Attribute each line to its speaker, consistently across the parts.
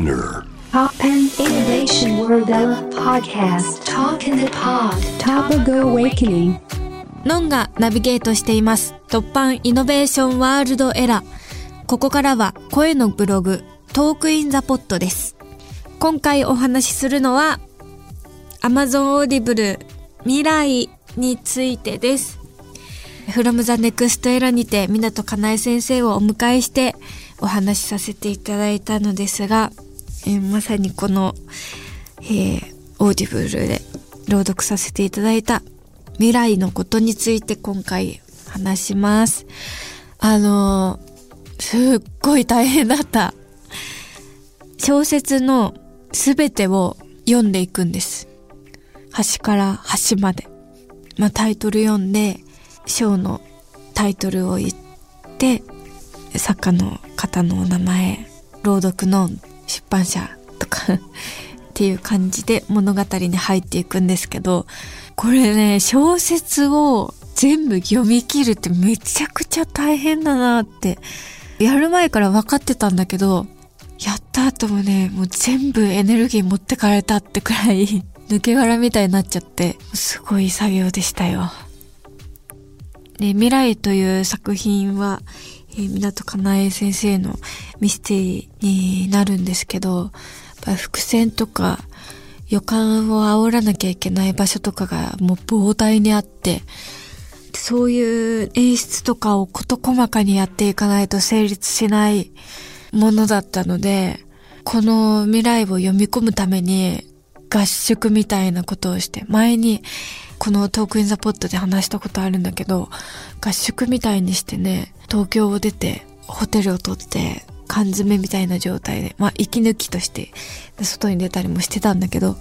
Speaker 1: SPINEAR TOPPAN INNOVATION WORLD Podcast Talk in the Pod Topago Awakening
Speaker 2: のんがナビゲートしています。 TOPPAN INNOVATION WORLD ERA。ここからは声のブログ、 Talk in the Pod です。今回お話しするのは、Amazon Audible 未来についてです。from the next era にて湊かなえ先生をお迎えしてお話しさせていただいたのですが、えーまさにこの、えー、 Audible で朗読させていただいた未来のことについて今回話します。あのーすっごい大変だった。小説のすべてを読んでいくんです。端から端まで。まあ、タイトル読んで、章のタイトルを言って、作家の方のお名前、朗読の出版社とか っていう感じで物語に入っていくんですけど、これね、小説を全部読み切るってめちゃくちゃ大変だなって、やる前から分かってたんだけど、やった後もね、もう全部エネルギー持ってかれたってくらい、抜け殻みたいになっちゃって、すごい作業でしたよ。で、未来という作品は、えー、港かなえ先生のミステリーになるんですけど、やっ伏線とか予感を煽らなきゃいけない場所とかがもう膨大にあって、そういう演出とかを事細かにやっていかないと成立しないものだったので、この未来を読み込むために合宿みたいなことをして、前にこのトークインザポットで話したことあるんだけど、合宿みたいにしてね、東京を出てホテルを取って缶詰みたいな状態で、まあ息抜きとして外に出たりもしてたんだけど、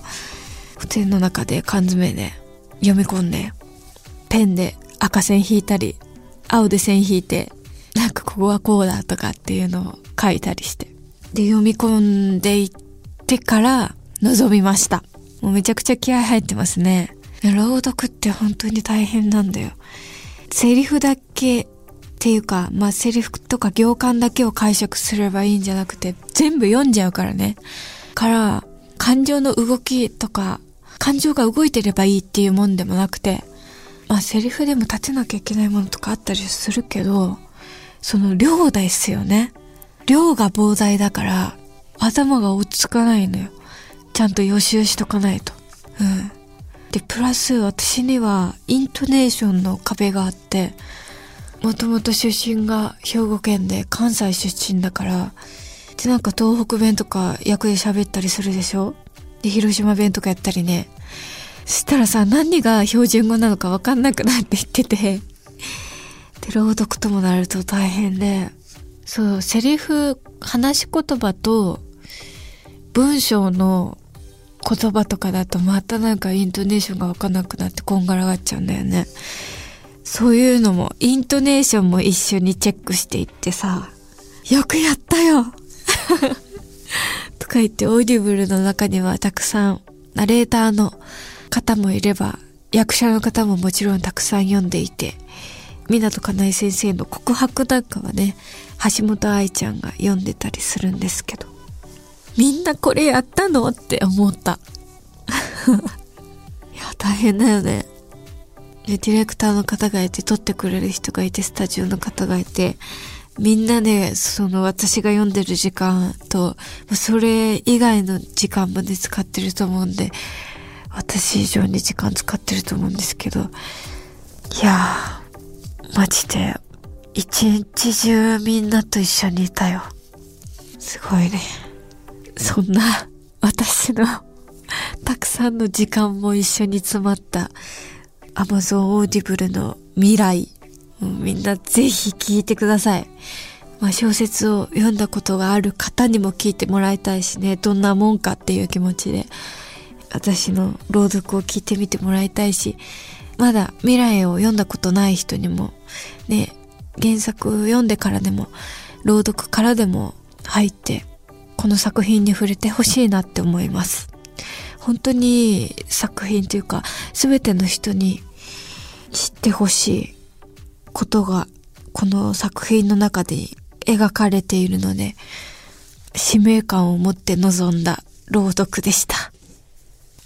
Speaker 2: ホテルの中で缶詰で読み込んで、ペンで赤線引いたり、青で線引いて、なんかここはこうだとかっていうのを書いたりして。で、読み込んでいってから臨みました。もうめちゃくちゃ気合入ってますね。朗読って本当に大変なんだよ。セリフだけっていうか、まあセリフとか行間だけを解釈すればいいんじゃなくて、全部読んじゃうからね。から、感情の動きとか、感情が動いてればいいっていうもんでもなくて、まあセリフでも立てなきゃいけないものとかあったりするけど、その量ですよね。量が膨大だから、頭が落ち着かないのよ。ちゃんと予習しとかないと。うん。で、プラス私にはイントネーションの壁があって、もともと出身が兵庫県で関西出身だから、で、なんか東北弁とか役で喋ったりするでしょ？で、広島弁とかやったりね。そしたらさ、何が標準語なのかわかんなくなって言ってて、で、朗読ともなると大変で、そう、セリフ、話し言葉と、文章の言葉とかだとまたなんかイントネーションがわかんなくなってこんがらがっちゃうんだよね。そういうのも、イントネーションも一緒にチェックしていってさ、よくやったよ とか言って、 Audible の中にはたくさん、ナレーターの方もいれば、役者の方ももちろんたくさん読んでいて、湊かなえ先生の告白なんかはね、橋本愛ちゃんが読んでたりするんですけど、みんなこれやったのって思った。いや、大変だよね。ディレクターの方がいて、撮ってくれる人がいて、スタジオの方がいて、みんなで、その私が読んでる時間と、それ以外の時間まで使ってると思うんで、私以上に時間使ってると思うんですけど、いやー、マジで、一日中みんなと一緒にいたよ。すごいね。そんな、私の、たくさんの時間も一緒に詰まった、Amazon Audible の未来。みんなぜひ聞いてください。まあ、小説を読んだことがある方にも聞いてもらいたいしね、どんなもんかっていう気持ちで、私の朗読を聞いてみてもらいたいし、まだ未来を読んだことない人にも、ね、原作を読んでからでも、朗読からでも入って、この作品に触れてほしいなって思います。本当に作品というか、全ての人に知ってほしいことが、この作品の中で描かれているので、使命感を持って臨んだ朗読でした。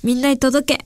Speaker 2: みんなに届け